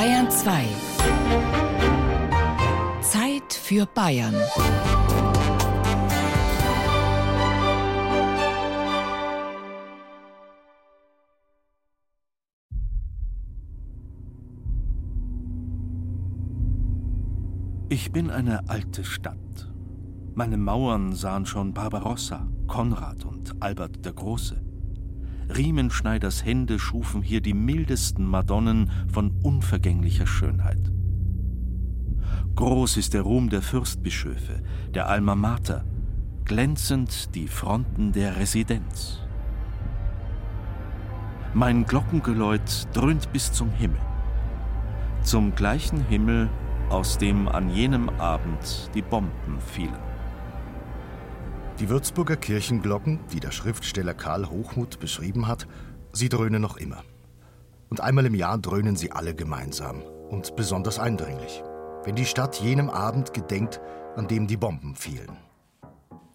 Bayern 2. Zeit für Bayern. Ich bin eine alte Stadt. Meine Mauern sahen schon Barbarossa, Konrad und Albert der Große. Riemenschneiders Hände schufen hier die mildesten Madonnen von unvergänglicher Schönheit. Groß ist der Ruhm der Fürstbischöfe, der Alma Mater, glänzend die Fronten der Residenz. Mein Glockengeläut dröhnt bis zum Himmel. Zum gleichen Himmel, aus dem an jenem Abend die Bomben fielen. Die Würzburger Kirchenglocken, die der Schriftsteller Karl Hochmuth beschrieben hat, sie dröhnen noch immer. Und einmal im Jahr dröhnen sie alle gemeinsam und besonders eindringlich, wenn die Stadt jenem Abend gedenkt, an dem die Bomben fielen.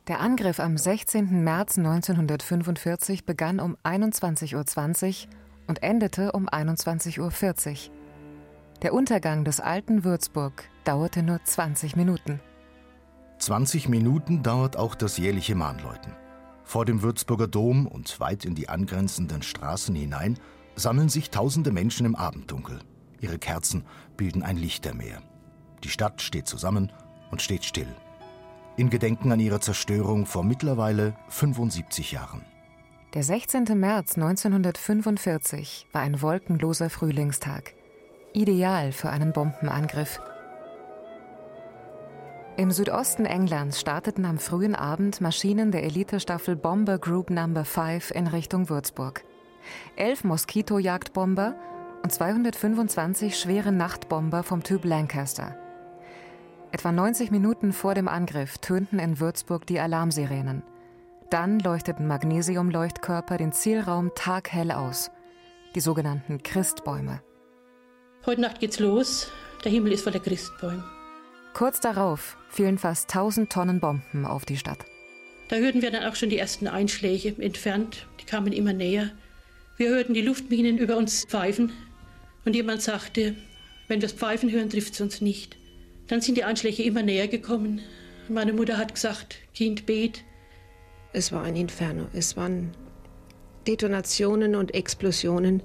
Der Angriff am 16. März 1945 begann um 21.20 Uhr und endete um 21.40 Uhr. Der Untergang des alten Würzburg dauerte nur 20 Minuten. 20 Minuten dauert auch das jährliche Mahnläuten. Vor dem Würzburger Dom und weit in die angrenzenden Straßen hinein sammeln sich tausende Menschen im Abenddunkel. Ihre Kerzen bilden ein Lichtermeer. Die Stadt steht zusammen und steht still. In Gedenken an ihre Zerstörung vor mittlerweile 75 Jahren. Der 16. März 1945 war ein wolkenloser Frühlingstag. Ideal für einen Bombenangriff. Im Südosten Englands starteten am frühen Abend Maschinen der Elitestaffel Bomber Group No. 5 in Richtung Würzburg. Elf Moskito-Jagdbomber und 225 schwere Nachtbomber vom Typ Lancaster. Etwa 90 Minuten vor dem Angriff tönten in Würzburg die Alarmsirenen. Dann leuchteten Magnesiumleuchtkörper den Zielraum taghell aus. Die sogenannten Christbäume. Heute Nacht geht's los. Der Himmel ist voller Christbäume. Kurz darauf fielen fast 1000 Tonnen Bomben auf die Stadt. Da hörten wir dann auch schon die ersten Einschläge entfernt. Die kamen immer näher. Wir hörten die Luftminen über uns pfeifen. Und jemand sagte, wenn wir das Pfeifen hören, trifft es uns nicht. Dann sind die Einschläge immer näher gekommen. Meine Mutter hat gesagt, Kind, bet. Es war ein Inferno. Es waren Detonationen und Explosionen,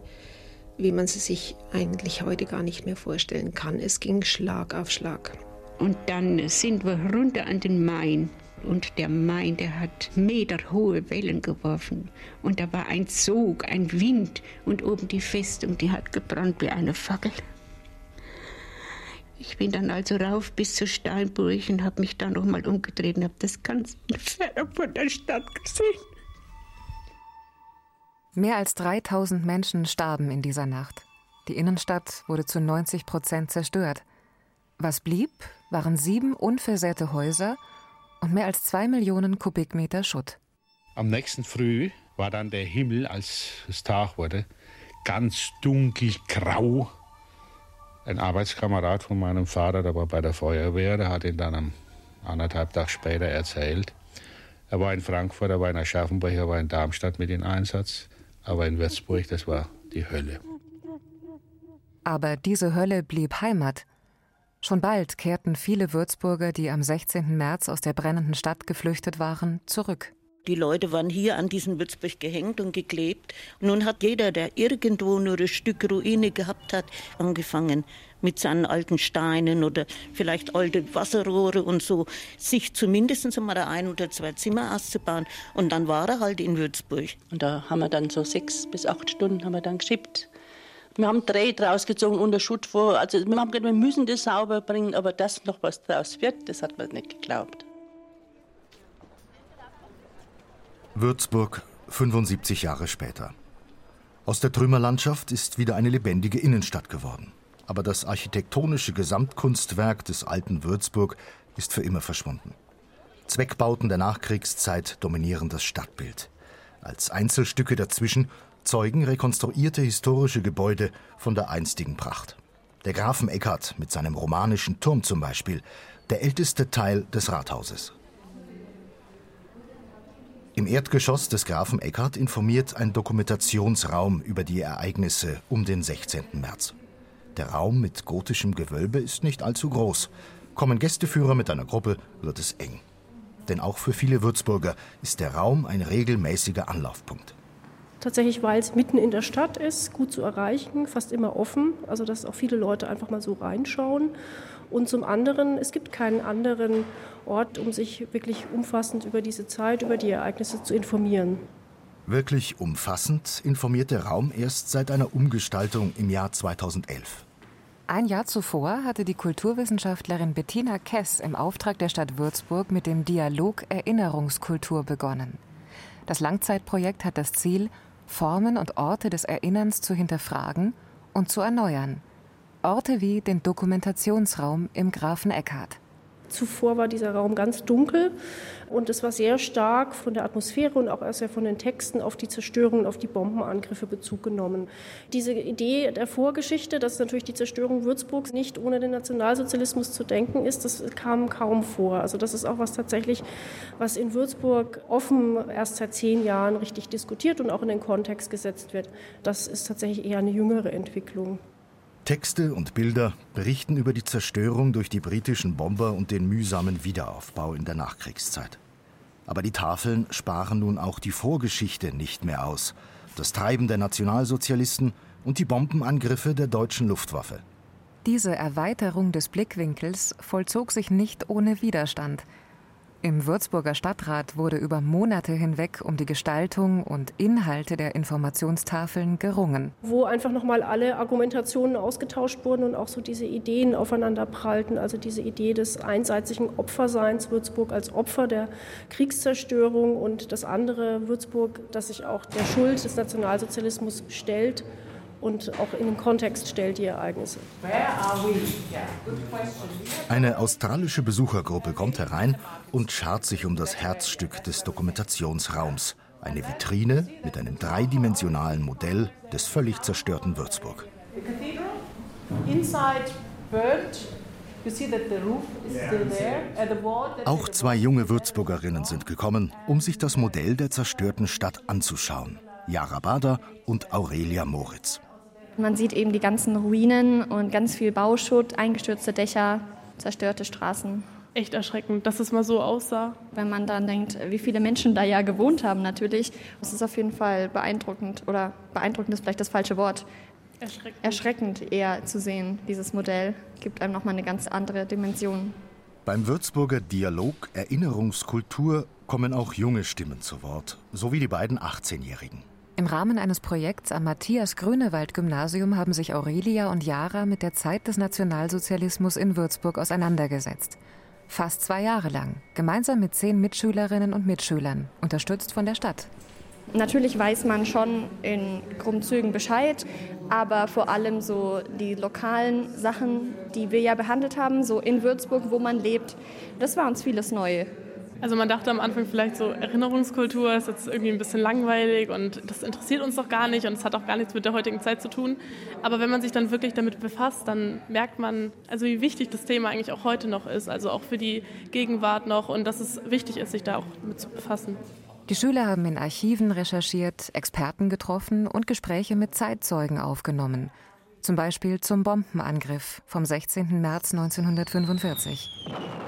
wie man sie sich eigentlich heute gar nicht mehr vorstellen kann. Es ging Schlag auf Schlag. Und dann sind wir runter an den Main. Und der Main, der hat meterhohe Wellen geworfen. Und da war ein Sog, ein Wind. Und oben die Festung, die hat gebrannt wie eine Fackel. Ich bin dann also rauf bis zur Steinburg und habe mich dann nochmal umgedreht und habe das ganz fern von der Stadt gesehen. Mehr als 3000 Menschen starben in dieser Nacht. Die Innenstadt wurde zu 90 Prozent zerstört. Was blieb, waren sieben unversehrte Häuser und mehr als zwei Millionen Kubikmeter Schutt. Am nächsten Früh war dann der Himmel, als es Tag wurde, ganz dunkel grau. Ein Arbeitskamerad von meinem Vater, der war bei der Feuerwehr, der hat ihn dann am anderthalb Tag später erzählt. Er war in Frankfurt, er war in Aschaffenburg, er war in Darmstadt mit in Einsatz. Aber in Würzburg, das war die Hölle. Aber diese Hölle blieb Heimat. Schon bald kehrten viele Würzburger, die am 16. März aus der brennenden Stadt geflüchtet waren, zurück. Die Leute waren hier an diesen Würzburg gehängt und geklebt. Und nun hat jeder, der irgendwo nur ein Stück Ruine gehabt hat, angefangen mit seinen alten Steinen oder vielleicht alte Wasserrohre und so, sich zumindest einmal ein oder zwei Zimmer auszubauen. Und dann war er halt in Würzburg. Und da haben wir dann so sechs bis acht Stunden haben wir dann geschippt. Wir haben Dreh draus gezogen unter Schutt vor. Also wir haben gedacht, wir müssen das sauber bringen, aber dass noch was draus wird, das hat man nicht geglaubt. Würzburg, 75 Jahre später. Aus der Trümmerlandschaft ist wieder eine lebendige Innenstadt geworden. Aber das architektonische Gesamtkunstwerk des alten Würzburg ist für immer verschwunden. Zweckbauten der Nachkriegszeit dominieren das Stadtbild. Als Einzelstücke dazwischen zeugen rekonstruierte historische Gebäude von der einstigen Pracht. Der Grafen Eckart mit seinem romanischen Turm zum Beispiel, der älteste Teil des Rathauses. Im Erdgeschoss des Grafen Eckart informiert ein Dokumentationsraum über die Ereignisse um den 16. März. Der Raum mit gotischem Gewölbe ist nicht allzu groß. Kommen Gästeführer mit einer Gruppe, wird es eng. Denn auch für viele Würzburger ist der Raum ein regelmäßiger Anlaufpunkt. Tatsächlich, weil es mitten in der Stadt ist, gut zu erreichen, fast immer offen, also dass auch viele Leute einfach mal so reinschauen. Und zum anderen, es gibt keinen anderen Ort, um sich wirklich umfassend über diese Zeit, über die Ereignisse zu informieren. Wirklich umfassend informiert der Raum erst seit einer Umgestaltung im Jahr 2011. Ein Jahr zuvor hatte die Kulturwissenschaftlerin Bettina Kess im Auftrag der Stadt Würzburg mit dem Dialog Erinnerungskultur begonnen. Das Langzeitprojekt hat das Ziel, Formen und Orte des Erinnerns zu hinterfragen und zu erneuern. Orte wie den Dokumentationsraum im Grafen Eckhardt. Zuvor war dieser Raum ganz dunkel und es war sehr stark von der Atmosphäre und auch erst von den Texten auf die Zerstörung und auf die Bombenangriffe Bezug genommen. Diese Idee der Vorgeschichte, dass natürlich die Zerstörung Würzburgs nicht ohne den Nationalsozialismus zu denken ist, das kam kaum vor. Also das ist auch was tatsächlich, was in Würzburg offen erst seit zehn Jahren richtig diskutiert und auch in den Kontext gesetzt wird. Das ist tatsächlich eher eine jüngere Entwicklung. Texte und Bilder berichten über die Zerstörung durch die britischen Bomber und den mühsamen Wiederaufbau in der Nachkriegszeit. Aber die Tafeln sparen nun auch die Vorgeschichte nicht mehr aus. Das Treiben der Nationalsozialisten und die Bombenangriffe der deutschen Luftwaffe. Diese Erweiterung des Blickwinkels vollzog sich nicht ohne Widerstand. Im Würzburger Stadtrat wurde über Monate hinweg um die Gestaltung und Inhalte der Informationstafeln gerungen. Wo einfach nochmal alle Argumentationen ausgetauscht wurden und auch so diese Ideen aufeinander prallten. Also diese Idee des einseitigen Opferseins Würzburg als Opfer der Kriegszerstörung und das andere Würzburg, das sich auch der Schuld des Nationalsozialismus stellt und auch in den Kontext stellt die Ereignisse. Eine australische Besuchergruppe kommt herein und schart sich um das Herzstück des Dokumentationsraums, eine Vitrine mit einem dreidimensionalen Modell des völlig zerstörten Würzburg. Auch zwei junge Würzburgerinnen sind gekommen, um sich das Modell der zerstörten Stadt anzuschauen. Jara Bader und Aurelia Moritz. Man sieht eben die ganzen Ruinen und ganz viel Bauschutt, eingestürzte Dächer, zerstörte Straßen. Echt erschreckend, dass es mal so aussah. Wenn man dann denkt, wie viele Menschen da ja gewohnt haben, natürlich, das ist auf jeden Fall beeindruckend. Oder beeindruckend ist vielleicht das falsche Wort. Erschreckend. Erschreckend eher zu sehen, dieses Modell. Gibt einem nochmal eine ganz andere Dimension. Beim Würzburger Dialog Erinnerungskultur kommen auch junge Stimmen zu Wort, sowie die beiden 18-Jährigen. Im Rahmen eines Projekts am Matthias-Grünewald-Gymnasium haben sich Aurelia und Jara mit der Zeit des Nationalsozialismus in Würzburg auseinandergesetzt. Fast zwei Jahre lang, gemeinsam mit zehn Mitschülerinnen und Mitschülern, unterstützt von der Stadt. Natürlich weiß man schon in Grundzügen Bescheid, aber vor allem so die lokalen Sachen, die wir ja behandelt haben, so in Würzburg, wo man lebt, das war uns vieles neu. Also man dachte am Anfang vielleicht so, Erinnerungskultur ist jetzt irgendwie ein bisschen langweilig und das interessiert uns doch gar nicht und es hat auch gar nichts mit der heutigen Zeit zu tun. Aber wenn man sich dann wirklich damit befasst, dann merkt man, also wie wichtig das Thema eigentlich auch heute noch ist, also auch für die Gegenwart noch und dass es wichtig ist, sich da auch mit zu befassen. Die Schüler haben in Archiven recherchiert, Experten getroffen und Gespräche mit Zeitzeugen aufgenommen. Zum Beispiel zum Bombenangriff vom 16. März 1945.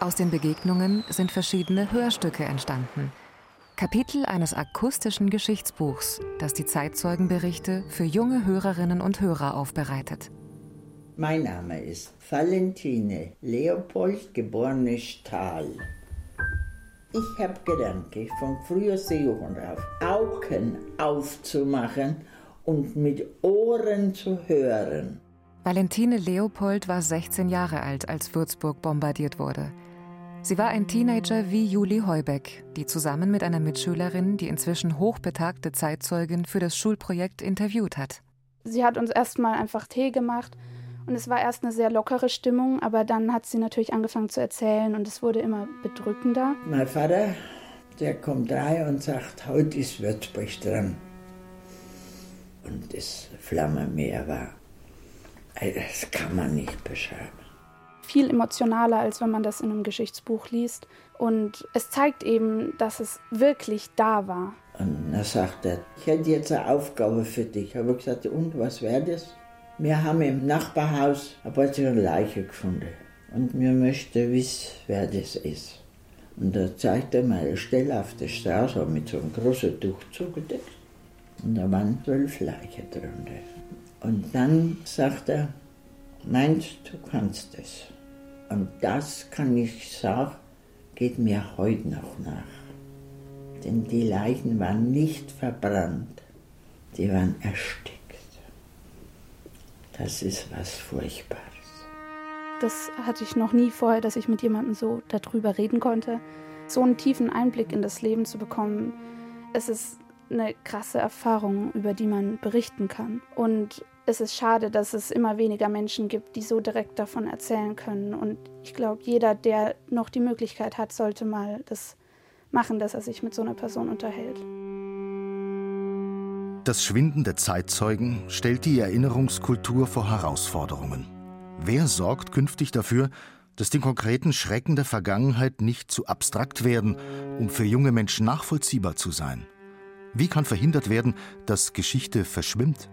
Aus den Begegnungen sind verschiedene Hörstücke entstanden. Kapitel eines akustischen Geschichtsbuchs, das die Zeitzeugenberichte für junge Hörerinnen und Hörer aufbereitet. Mein Name ist Valentine Leopold, geborene Stahl. Ich habe gelernt, von frühester Jugend auf Augen aufzumachen und mit Ohren zu hören. Valentine Leopold war 16 Jahre alt, als Würzburg bombardiert wurde. Sie war ein Teenager wie Julie Heubeck, die zusammen mit einer Mitschülerin die inzwischen hochbetagte Zeitzeugin für das Schulprojekt interviewt hat. Sie hat uns erstmal einfach Tee gemacht und es war erst eine sehr lockere Stimmung, aber dann hat sie natürlich angefangen zu erzählen und es wurde immer bedrückender. Mein Vater, der kommt rein und sagt, heute ist Würzburg dran. Und das Flammenmeer war, das kann man nicht beschreiben viel emotionaler, als wenn man das in einem Geschichtsbuch liest. Und es zeigt eben, dass es wirklich da war. Und dann sagt er, ich hätte jetzt eine Aufgabe für dich. Ich habe gesagt, und was wäre das? Wir haben im Nachbarhaus ein paar Leiche gefunden. Und wir möchten wissen, wer das ist. Und da zeigte er mir eine Stelle auf der Straße mit so einem großen Tuch zugedeckt. Und da waren zwölf Leichen drunter. Und dann sagt er, meinst du kannst es? Und das kann ich sagen, geht mir heute noch nach. Denn die Leichen waren nicht verbrannt, die waren erstickt. Das ist was Furchtbares. Das hatte ich noch nie vorher, dass ich mit jemandem so darüber reden konnte. So einen tiefen Einblick in das Leben zu bekommen, es ist eine krasse Erfahrung, über die man berichten kann. Und es ist schade, dass es immer weniger Menschen gibt, die so direkt davon erzählen können. Und ich glaube, jeder, der noch die Möglichkeit hat, sollte mal das machen, dass er sich mit so einer Person unterhält. Das Schwinden der Zeitzeugen stellt die Erinnerungskultur vor Herausforderungen. Wer sorgt künftig dafür, dass die konkreten Schrecken der Vergangenheit nicht zu abstrakt werden, um für junge Menschen nachvollziehbar zu sein? Wie kann verhindert werden, dass Geschichte verschwimmt?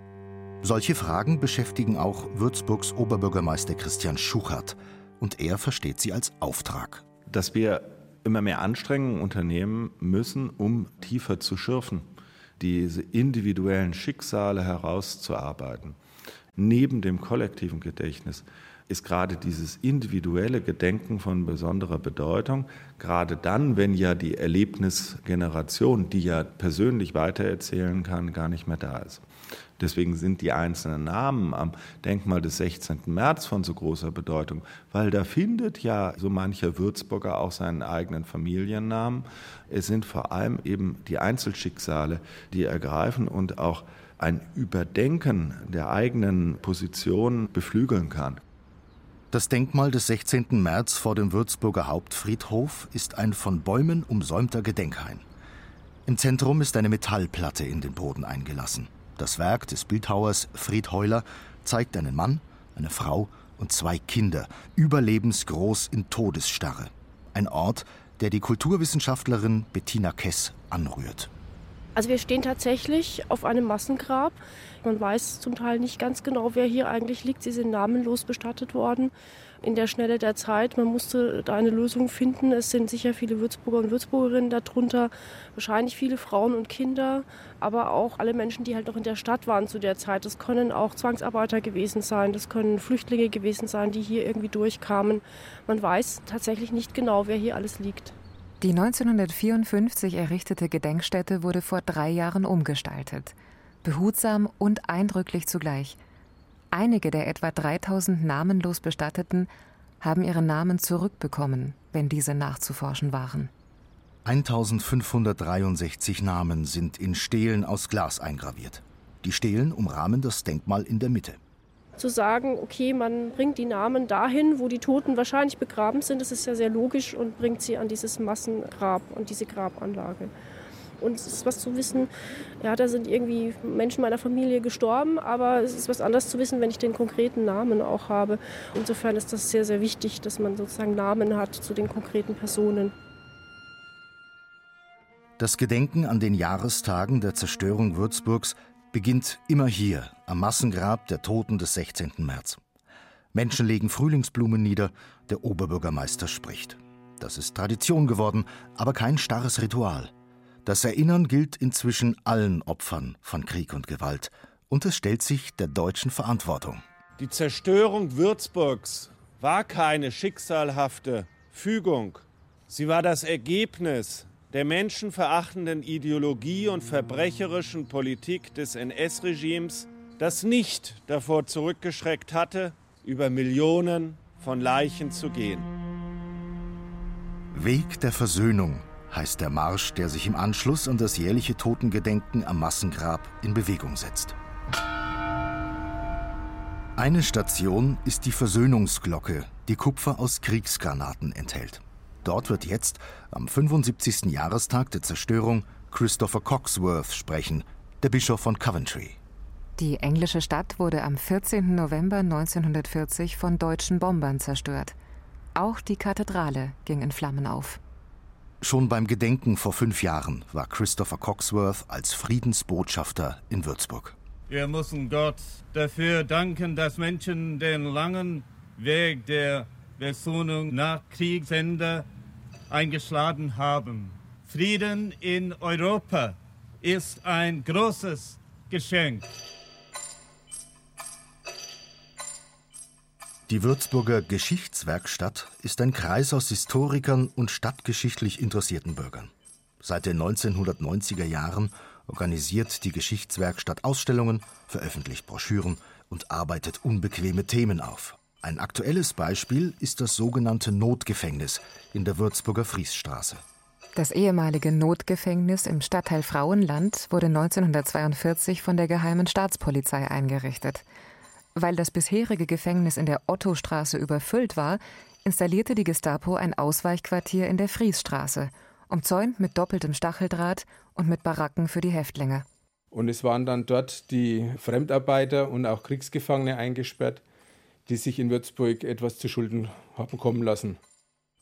Solche Fragen beschäftigen auch Würzburgs Oberbürgermeister Christian Schuchert. Und er versteht sie als Auftrag. Dass wir immer mehr Anstrengungen unternehmen müssen, um tiefer zu schürfen, diese individuellen Schicksale herauszuarbeiten. Neben dem kollektiven Gedächtnis ist gerade dieses individuelle Gedenken von besonderer Bedeutung, gerade dann, wenn ja die Erlebnisgeneration, die ja persönlich weitererzählen kann, gar nicht mehr da ist. Deswegen sind die einzelnen Namen am Denkmal des 16. März von so großer Bedeutung, weil da findet ja so mancher Würzburger auch seinen eigenen Familiennamen. Es sind vor allem eben die Einzelschicksale, die ergreifen und auch ein Überdenken der eigenen Position beflügeln kann. Das Denkmal des 16. März vor dem Würzburger Hauptfriedhof ist ein von Bäumen umsäumter Gedenkhain. Im Zentrum ist eine Metallplatte in den Boden eingelassen. Das Werk des Bildhauers Fried Heuler zeigt einen Mann, eine Frau und zwei Kinder, überlebensgroß in Todesstarre. Ein Ort, der die Kulturwissenschaftlerin Bettina Kess anrührt. Also wir stehen tatsächlich auf einem Massengrab. Man weiß zum Teil nicht ganz genau, wer hier eigentlich liegt. Sie sind namenlos bestattet worden in der Schnelle der Zeit. Man musste da eine Lösung finden. Es sind sicher viele Würzburger und Würzburgerinnen darunter, wahrscheinlich viele Frauen und Kinder, aber auch alle Menschen, die halt noch in der Stadt waren zu der Zeit. Das können auch Zwangsarbeiter gewesen sein, das können Flüchtlinge gewesen sein, die hier irgendwie durchkamen. Man weiß tatsächlich nicht genau, wer hier alles liegt. Die 1954 errichtete Gedenkstätte wurde vor drei Jahren umgestaltet. Behutsam und eindrücklich zugleich. Einige der etwa 3000 namenlos Bestatteten haben ihre Namen zurückbekommen, wenn diese nachzuforschen waren. 1563 Namen sind in Stelen aus Glas eingraviert. Die Stelen umrahmen das Denkmal in der Mitte zu sagen, okay, man bringt die Namen dahin, wo die Toten wahrscheinlich begraben sind, das ist ja sehr logisch und bringt sie an dieses Massengrab und diese Grabanlage. Und es ist was zu wissen, ja, da sind irgendwie Menschen meiner Familie gestorben, aber es ist was anderes zu wissen, wenn ich den konkreten Namen auch habe. Insofern ist das sehr, sehr wichtig, dass man sozusagen Namen hat zu den konkreten Personen. Das Gedenken an den Jahrestagen der Zerstörung Würzburgs beginnt immer hier, am Massengrab der Toten des 16. März. Menschen legen Frühlingsblumen nieder, der Oberbürgermeister spricht. Das ist Tradition geworden, aber kein starres Ritual. Das Erinnern gilt inzwischen allen Opfern von Krieg und Gewalt, und es stellt sich der deutschen Verantwortung. Die Zerstörung Würzburgs war keine schicksalhafte Fügung. Sie war das Ergebnis der menschenverachtenden Ideologie und verbrecherischen Politik des NS-Regimes, das nicht davor zurückgeschreckt hatte, über Millionen von Leichen zu gehen. Weg der Versöhnung heißt der Marsch, der sich im Anschluss an das jährliche Totengedenken am Massengrab in Bewegung setzt. Eine Station ist die Versöhnungsglocke, die Kupfer aus Kriegsgranaten enthält. Dort wird jetzt, am 75. Jahrestag der Zerstörung, Christopher Coxworth sprechen, der Bischof von Coventry. Die englische Stadt wurde am 14. November 1940 von deutschen Bombern zerstört. Auch die Kathedrale ging in Flammen auf. Schon beim Gedenken vor fünf Jahren war Christopher Coxworth als Friedensbotschafter in Würzburg. Wir müssen Gott dafür danken, dass Menschen den langen Weg der Versöhnung nach Kriegsende eingeschlagen haben. Frieden in Europa ist ein großes Geschenk. Die Würzburger Geschichtswerkstatt ist ein Kreis aus Historikern und stadtgeschichtlich interessierten Bürgern. Seit den 1990er Jahren organisiert die Geschichtswerkstatt Ausstellungen, veröffentlicht Broschüren und arbeitet unbequeme Themen auf. Ein aktuelles Beispiel ist das sogenannte Notgefängnis in der Würzburger Friesstraße. Das ehemalige Notgefängnis im Stadtteil Frauenland wurde 1942 von der Geheimen Staatspolizei eingerichtet. Weil das bisherige Gefängnis in der Ottostraße überfüllt war, installierte die Gestapo ein Ausweichquartier in der Friesstraße, umzäunt mit doppeltem Stacheldraht und mit Baracken für die Häftlinge. Und es waren dann dort die Fremdarbeiter und auch Kriegsgefangene eingesperrt, die sich in Würzburg etwas zu Schulden haben kommen lassen.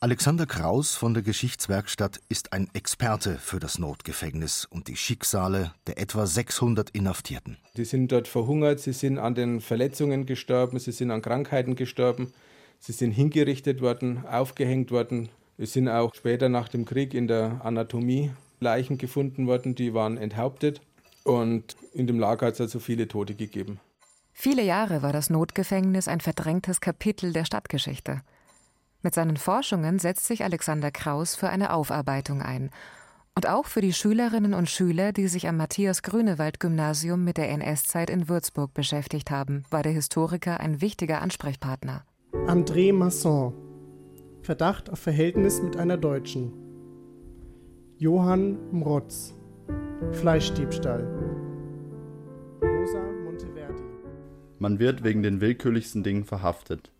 Alexander Kraus von der Geschichtswerkstatt ist ein Experte für das Notgefängnis und die Schicksale der etwa 600 Inhaftierten. Die sind dort verhungert, sie sind an den Verletzungen gestorben, sie sind an Krankheiten gestorben, sie sind hingerichtet worden, aufgehängt worden. Es sind auch später nach dem Krieg in der Anatomie Leichen gefunden worden, die waren enthauptet. Und in dem Lager hat es also viele Tote gegeben. Viele Jahre war das Notgefängnis ein verdrängtes Kapitel der Stadtgeschichte. Mit seinen Forschungen setzt sich Alexander Kraus für eine Aufarbeitung ein. Und auch für die Schülerinnen und Schüler, die sich am Matthias-Grünewald-Gymnasium mit der NS-Zeit in Würzburg beschäftigt haben, war der Historiker ein wichtiger Ansprechpartner. André Masson. Verdacht auf Verhältnis mit einer Deutschen. Johann Mrotz. Fleischdiebstahl. Man wird wegen den willkürlichsten Dingen verhaftet.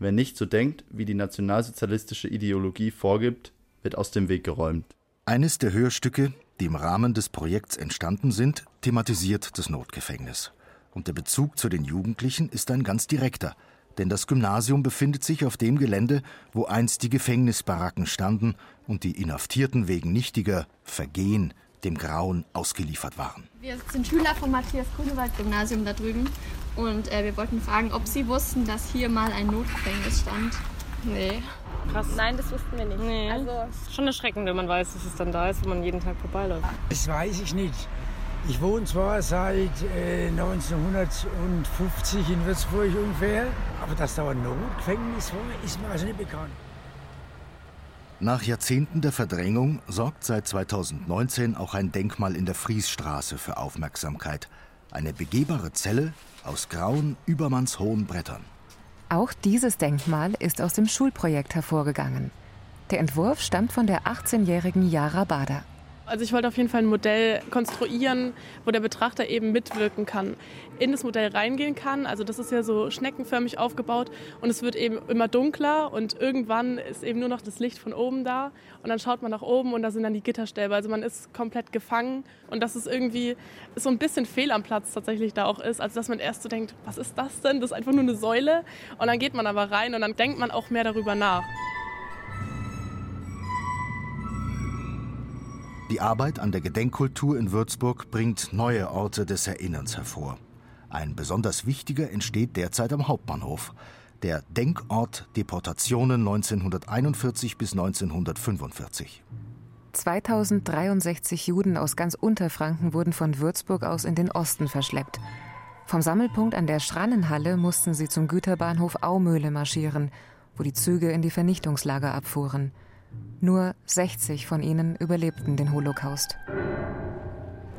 Wer nicht so denkt, wie die nationalsozialistische Ideologie vorgibt, wird aus dem Weg geräumt. Eines der Hörstücke, die im Rahmen des Projekts entstanden sind, thematisiert das Notgefängnis. Und der Bezug zu den Jugendlichen ist ein ganz direkter, denn das Gymnasium befindet sich auf dem Gelände, wo einst die Gefängnisbaracken standen und die Inhaftierten wegen nichtiger Vergehen dem Grauen ausgeliefert waren. Wir sind Schüler vom Matthias Grünewald Gymnasium da drüben und äh, wir wollten fragen, ob Sie wussten, dass hier mal ein Notgefängnis stand. Nee. Krass. Nein, das wussten wir nicht. Nee. Also schon erschreckend, wenn man weiß, dass es dann da ist, wenn man jeden Tag vorbeiläuft. Das weiß ich nicht. Ich wohne zwar seit äh, 1950 in Würzburg ungefähr, aber dass da ein Notgefängnis war, ist mir also nicht bekannt. Nach Jahrzehnten der Verdrängung sorgt seit 2019 auch ein Denkmal in der Friesstraße für Aufmerksamkeit. Eine begehbare Zelle aus grauen, übermannshohen Brettern. Auch dieses Denkmal ist aus dem Schulprojekt hervorgegangen. Der Entwurf stammt von der 18-jährigen Jara Bader. Also ich wollte auf jeden Fall ein Modell konstruieren, wo der Betrachter eben mitwirken kann, in das Modell reingehen kann. Also das ist ja so schneckenförmig aufgebaut und es wird eben immer dunkler und irgendwann ist eben nur noch das Licht von oben da und dann schaut man nach oben und da sind dann die Gitterstäbe. Also man ist komplett gefangen und dass es irgendwie so ein bisschen fehl am Platz tatsächlich da auch ist. Also dass man erst so denkt, was ist das denn? Das ist einfach nur eine Säule und dann geht man aber rein und dann denkt man auch mehr darüber nach. Die Arbeit an der Gedenkkultur in Würzburg bringt neue Orte des Erinnerns hervor. Ein besonders wichtiger entsteht derzeit am Hauptbahnhof. Der Denkort Deportationen 1941 bis 1945. 2063 Juden aus ganz Unterfranken wurden von Würzburg aus in den Osten verschleppt. Vom Sammelpunkt an der Schrannenhalle mussten sie zum Güterbahnhof Aumühle marschieren, wo die Züge in die Vernichtungslager abfuhren. Nur 60 von ihnen überlebten den Holocaust.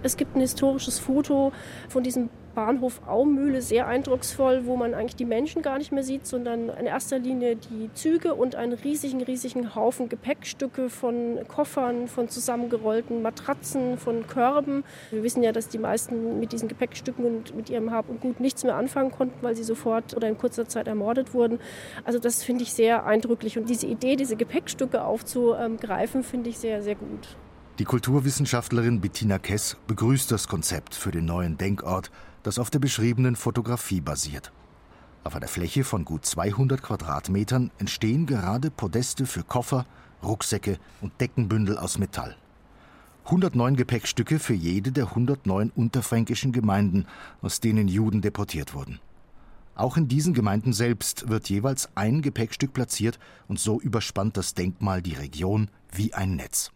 Es gibt ein historisches Foto von diesem Bahnhof Aumühle, sehr eindrucksvoll, wo man eigentlich die Menschen gar nicht mehr sieht, sondern in erster Linie die Züge und einen riesigen, riesigen Haufen Gepäckstücke von Koffern, von zusammengerollten Matratzen, von Körben. Wir wissen ja, dass die meisten mit diesen Gepäckstücken und mit ihrem Hab und Gut nichts mehr anfangen konnten, weil sie sofort oder in kurzer Zeit ermordet wurden. Also das finde ich sehr eindrücklich und diese Idee, diese Gepäckstücke aufzugreifen, finde ich sehr, sehr gut. Die Kulturwissenschaftlerin Bettina Kess begrüßt das Konzept für den neuen Denkort, das auf der beschriebenen Fotografie basiert. Auf einer Fläche von gut 200 Quadratmetern entstehen gerade Podeste für Koffer, Rucksäcke und Deckenbündel aus Metall. 109 Gepäckstücke für jede der 109 unterfränkischen Gemeinden, aus denen Juden deportiert wurden. Auch in diesen Gemeinden selbst wird jeweils ein Gepäckstück platziert und so überspannt das Denkmal die Region wie ein Netz.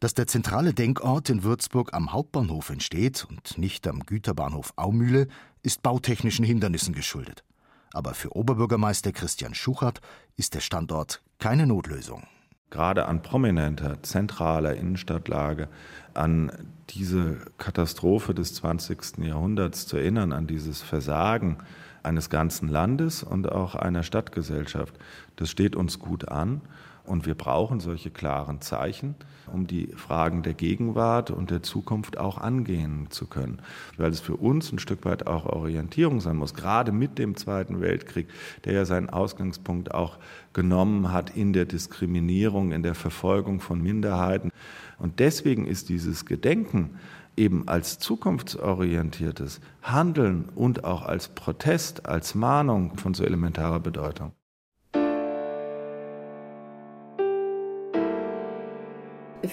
Dass der zentrale Denkort in Würzburg am Hauptbahnhof entsteht und nicht am Güterbahnhof Aumühle, ist bautechnischen Hindernissen geschuldet. Aber für Oberbürgermeister Christian Schuchert ist der Standort keine Notlösung. Gerade an prominenter, zentraler Innenstadtlage, an diese Katastrophe des 20. Jahrhunderts zu erinnern, an dieses Versagen eines ganzen Landes und auch einer Stadtgesellschaft, das steht uns gut an. Und wir brauchen solche klaren Zeichen, um die Fragen der Gegenwart und der Zukunft auch angehen zu können. Weil es für uns ein Stück weit auch Orientierung sein muss, gerade mit dem Zweiten Weltkrieg, der ja seinen Ausgangspunkt auch genommen hat in der Diskriminierung, in der Verfolgung von Minderheiten. Und deswegen ist dieses Gedenken eben als zukunftsorientiertes Handeln und auch als Protest, als Mahnung von so elementarer Bedeutung.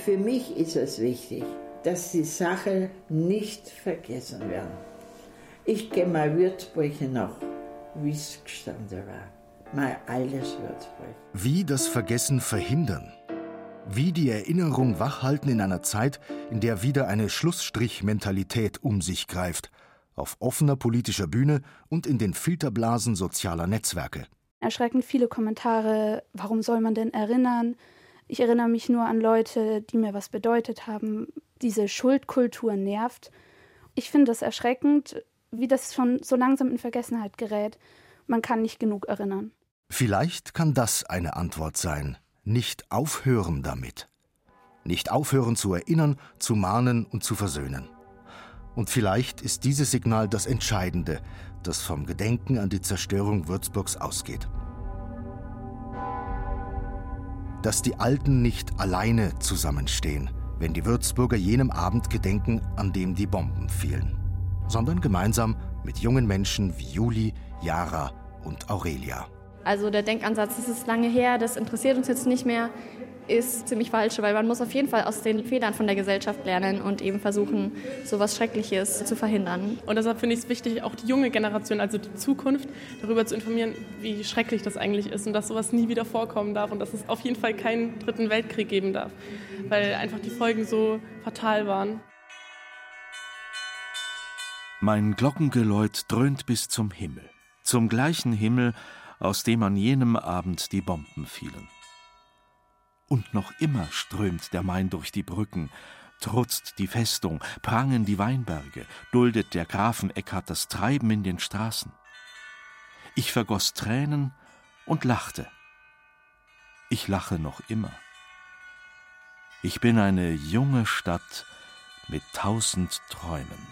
Für mich ist es wichtig, dass die Sache nicht vergessen wird. Ich gehe mal Würzburg noch, wie es gestanden war. Mein altes Würzburg. Wie das Vergessen verhindern? Wie die Erinnerung wachhalten in einer Zeit, in der wieder eine Schlussstrich-Mentalität um sich greift, auf offener politischer Bühne und in den Filterblasen sozialer Netzwerke. Erschreckend viele Kommentare, warum soll man denn erinnern? Ich erinnere mich nur an Leute, die mir was bedeutet haben. Diese Schuldkultur nervt. Ich finde es erschreckend, wie das schon so langsam in Vergessenheit gerät. Man kann nicht genug erinnern. Vielleicht kann das eine Antwort sein. Nicht aufhören damit. Nicht aufhören zu erinnern, zu mahnen und zu versöhnen. Und vielleicht ist dieses Signal das Entscheidende, das vom Gedenken an die Zerstörung Würzburgs ausgeht dass die Alten nicht alleine zusammenstehen, wenn die Würzburger jenem Abend gedenken, an dem die Bomben fielen, sondern gemeinsam mit jungen Menschen wie Juli, Jara und Aurelia. Also der Denkansatz, das ist lange her, das interessiert uns jetzt nicht mehr ist ziemlich falsch, weil man muss auf jeden Fall aus den Fehlern von der Gesellschaft lernen und eben versuchen, so etwas Schreckliches zu verhindern. Und deshalb finde ich es wichtig, auch die junge Generation, also die Zukunft, darüber zu informieren, wie schrecklich das eigentlich ist und dass sowas nie wieder vorkommen darf und dass es auf jeden Fall keinen dritten Weltkrieg geben darf, weil einfach die Folgen so fatal waren. Mein Glockengeläut dröhnt bis zum Himmel, zum gleichen Himmel, aus dem an jenem Abend die Bomben fielen. Und noch immer strömt der Main durch die Brücken, trutzt die Festung, prangen die Weinberge, duldet der Grafen Eckart das Treiben in den Straßen. Ich vergoß Tränen und lachte. Ich lache noch immer. Ich bin eine junge Stadt mit tausend Träumen.